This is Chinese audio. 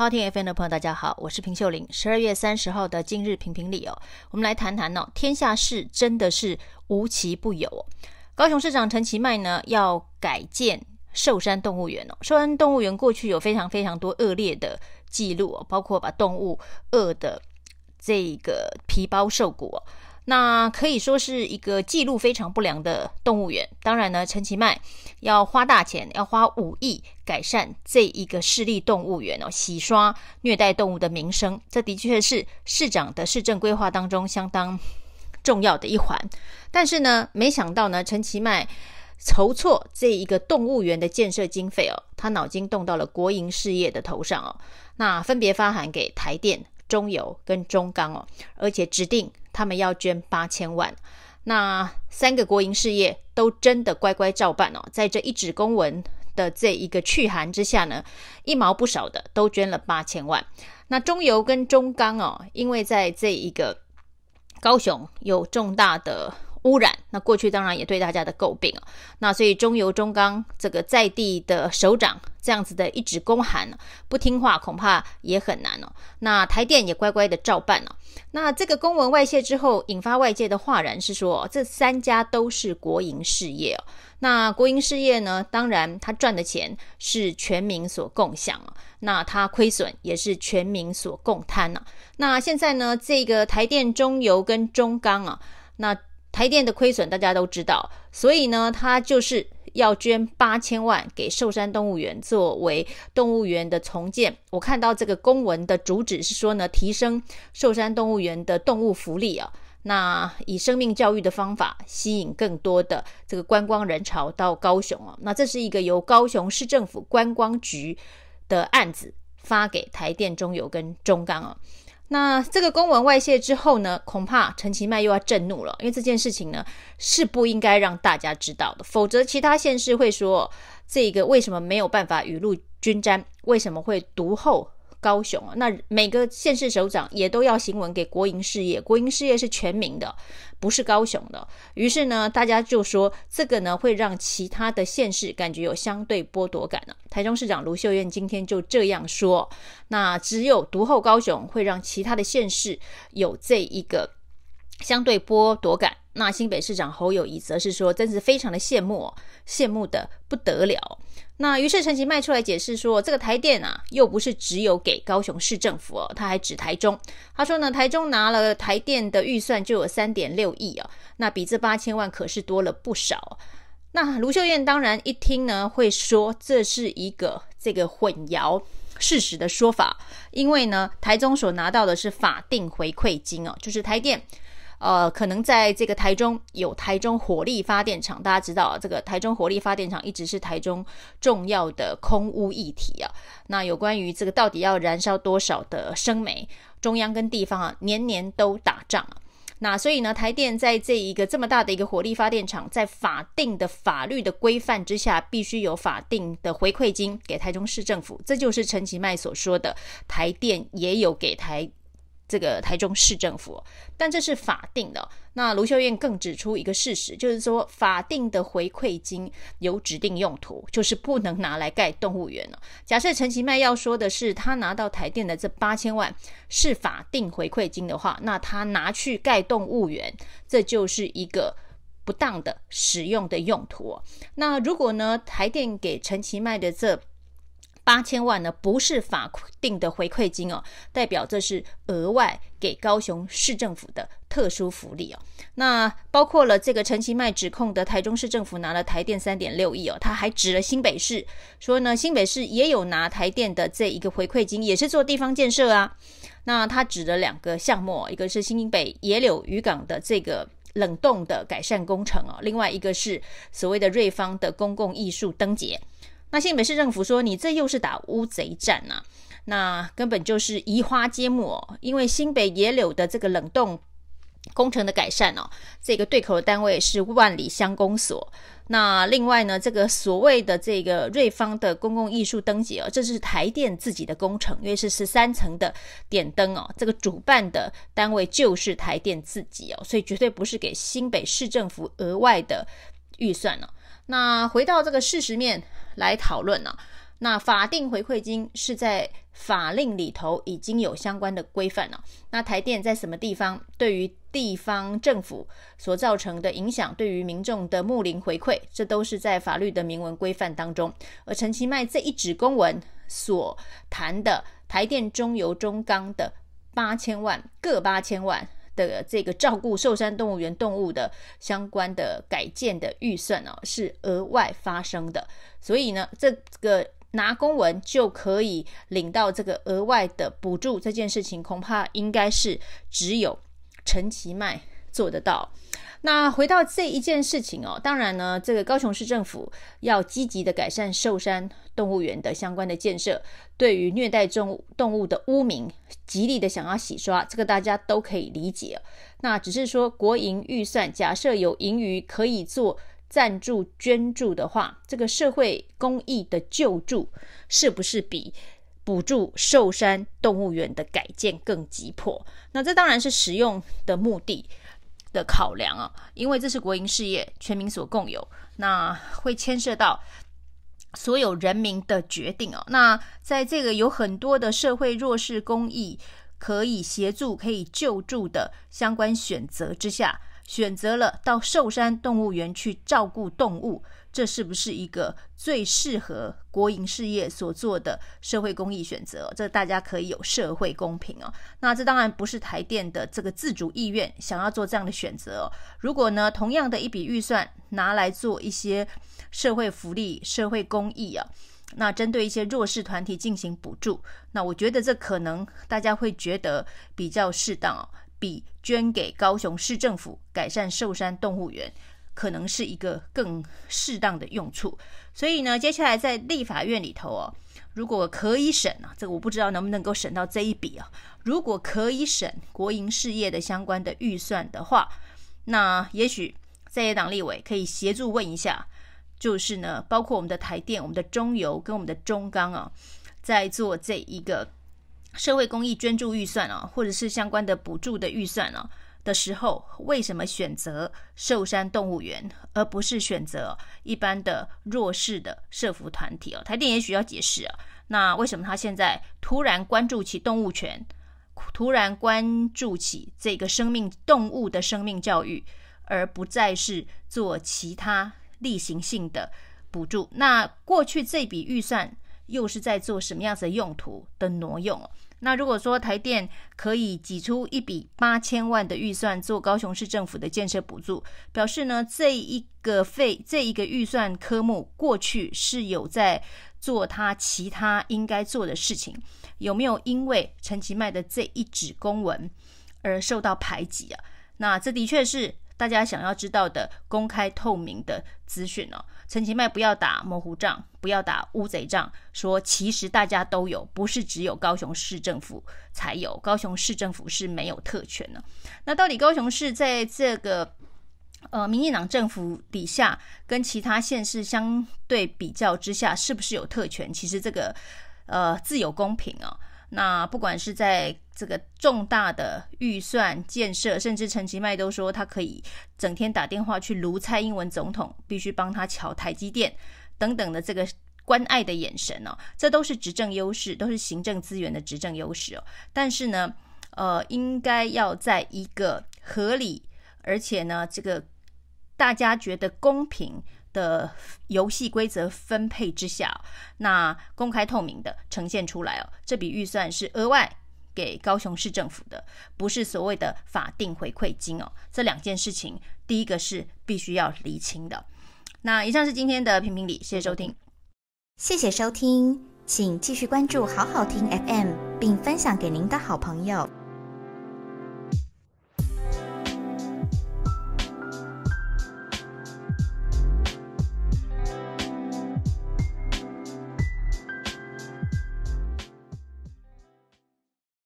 好听 FM 的朋友，大家好，我是平秀玲。十二月三十号的今日评评理哦，我们来谈谈哦，天下事真的是无奇不有哦。高雄市长陈其迈呢要改建寿山动物园哦，寿山动物园过去有非常非常多恶劣的记录哦，包括把动物饿的这个皮包瘦骨。那可以说是一个记录非常不良的动物园。当然呢，陈其迈要花大钱，要花五亿改善这一个市立动物园哦，洗刷虐待动物的名声。这的确是市长的市政规划当中相当重要的一环。但是呢，没想到呢，陈其迈筹措这一个动物园的建设经费哦，他脑筋动到了国营事业的头上哦。那分别发函给台电、中油跟中钢哦，而且指定。他们要捐八千万，那三个国营事业都真的乖乖照办哦。在这一纸公文的这一个去函之下呢，一毛不少的都捐了八千万。那中油跟中钢哦，因为在这一个高雄有重大的。污染，那过去当然也对大家的诟病啊。那所以中油、中钢这个在地的首长这样子的一纸公函，不听话恐怕也很难哦。那台电也乖乖的照办了。那这个公文外泄之后，引发外界的哗然是说，这三家都是国营事业哦。那国营事业呢，当然他赚的钱是全民所共享啊。那他亏损也是全民所共摊啊。那现在呢，这个台电、中油跟中钢啊，那。台电的亏损大家都知道，所以呢，他就是要捐八千万给寿山动物园作为动物园的重建。我看到这个公文的主旨是说呢，提升寿山动物园的动物福利啊，那以生命教育的方法吸引更多的这个观光人潮到高雄啊。那这是一个由高雄市政府观光局的案子发给台电、中油跟中钢啊。那这个公文外泄之后呢，恐怕陈其迈又要震怒了，因为这件事情呢是不应该让大家知道的，否则其他县市会说这个为什么没有办法雨露均沾，为什么会独后？高雄啊，那每个县市首长也都要行文给国营事业，国营事业是全民的，不是高雄的。于是呢，大家就说这个呢会让其他的县市感觉有相对剥夺感了。台中市长卢秀燕今天就这样说，那只有独后高雄会让其他的县市有这一个相对剥夺感。那新北市长侯友谊则是说，真是非常的羡慕，羡慕的不得了。那于是陈其迈出来解释说，这个台电啊，又不是只有给高雄市政府哦，他还指台中。他说呢，台中拿了台电的预算就有三点六亿哦，那比这八千万可是多了不少。那卢秀燕当然一听呢，会说这是一个这个混淆事实的说法，因为呢，台中所拿到的是法定回馈金哦，就是台电。呃，可能在这个台中有台中火力发电厂，大家知道啊这个台中火力发电厂一直是台中重要的空污议题啊。那有关于这个到底要燃烧多少的生煤，中央跟地方啊年年都打仗啊。那所以呢，台电在这一个这么大的一个火力发电厂，在法定的法律的规范之下，必须有法定的回馈金给台中市政府。这就是陈其迈所说的，台电也有给台。这个台中市政府，但这是法定的。那卢秀燕更指出一个事实，就是说法定的回馈金有指定用途，就是不能拿来盖动物园了。假设陈其迈要说的是他拿到台电的这八千万是法定回馈金的话，那他拿去盖动物园，这就是一个不当的使用的用途。那如果呢，台电给陈其迈的这八千万呢，不是法定的回馈金哦，代表这是额外给高雄市政府的特殊福利哦。那包括了这个陈其迈指控的台中市政府拿了台电三点六亿哦，他还指了新北市说呢，新北市也有拿台电的这一个回馈金，也是做地方建设啊。那他指了两个项目，一个是新北野柳渔港的这个冷冻的改善工程哦，另外一个是所谓的瑞芳的公共艺术灯节。那新北市政府说：“你这又是打乌贼战呐、啊？那根本就是移花接木哦。因为新北野柳的这个冷冻工程的改善哦，这个对口的单位是万里乡公所。那另外呢，这个所谓的这个瑞芳的公共艺术灯节哦，这是台电自己的工程，因为是十三层的点灯哦。这个主办的单位就是台电自己哦，所以绝对不是给新北市政府额外的预算哦。那回到这个事实面来讨论呢、啊，那法定回馈金是在法令里头已经有相关的规范了。那台电在什么地方对于地方政府所造成的影响，对于民众的睦邻回馈，这都是在法律的明文规范当中。而陈其迈这一纸公文所谈的台电中油中钢的八千万各八千万的这个照顾寿山动物园动物的相关的改建的预算哦，是额外发生的。所以呢，这个。拿公文就可以领到这个额外的补助，这件事情恐怕应该是只有陈其迈做得到。那回到这一件事情哦，当然呢，这个高雄市政府要积极的改善寿山动物园的相关的建设，对于虐待动物动物的污名，极力的想要洗刷，这个大家都可以理解。那只是说国营预算，假设有盈余可以做。赞助捐助的话，这个社会公益的救助是不是比补助寿山动物园的改建更急迫？那这当然是使用的目的的考量啊，因为这是国营事业，全民所共有，那会牵涉到所有人民的决定哦。那在这个有很多的社会弱势公益可以协助、可以救助的相关选择之下。选择了到寿山动物园去照顾动物，这是不是一个最适合国营事业所做的社会公益选择？这大家可以有社会公平哦。那这当然不是台电的这个自主意愿，想要做这样的选择哦。如果呢，同样的一笔预算拿来做一些社会福利、社会公益啊，那针对一些弱势团体进行补助，那我觉得这可能大家会觉得比较适当哦。比捐给高雄市政府改善寿山动物园，可能是一个更适当的用处。所以呢，接下来在立法院里头哦，如果可以审啊，这个我不知道能不能够审到这一笔啊。如果可以审国营事业的相关的预算的话，那也许在野党立委可以协助问一下，就是呢，包括我们的台电、我们的中油跟我们的中钢啊，在做这一个。社会公益捐助预算啊，或者是相关的补助的预算啊的时候，为什么选择寿山动物园，而不是选择一般的弱势的社福团体哦？台电也许要解释啊，那为什么他现在突然关注起动物权，突然关注起这个生命动物的生命教育，而不再是做其他例行性的补助？那过去这笔预算。又是在做什么样子的用途的挪用？那如果说台电可以挤出一笔八千万的预算做高雄市政府的建设补助，表示呢，这一个费这一个预算科目过去是有在做他其他应该做的事情，有没有因为陈其迈的这一纸公文而受到排挤啊？那这的确是。大家想要知道的公开透明的资讯哦，陈其迈不要打模糊仗，不要打乌贼仗，说其实大家都有，不是只有高雄市政府才有，高雄市政府是没有特权的。那到底高雄市在这个呃民进党政府底下，跟其他县市相对比较之下，是不是有特权？其实这个呃自有公平啊、哦。那不管是在这个重大的预算建设，甚至陈其迈都说他可以整天打电话去卢蔡英文总统，必须帮他乔台积电等等的这个关爱的眼神哦，这都是执政优势，都是行政资源的执政优势哦。但是呢，呃，应该要在一个合理，而且呢，这个大家觉得公平。的游戏规则分配之下，那公开透明的呈现出来哦。这笔预算是额外给高雄市政府的，不是所谓的法定回馈金哦。这两件事情，第一个是必须要厘清的。那以上是今天的评评理，谢谢收听，谢谢收听，请继续关注好好听 FM，并分享给您的好朋友。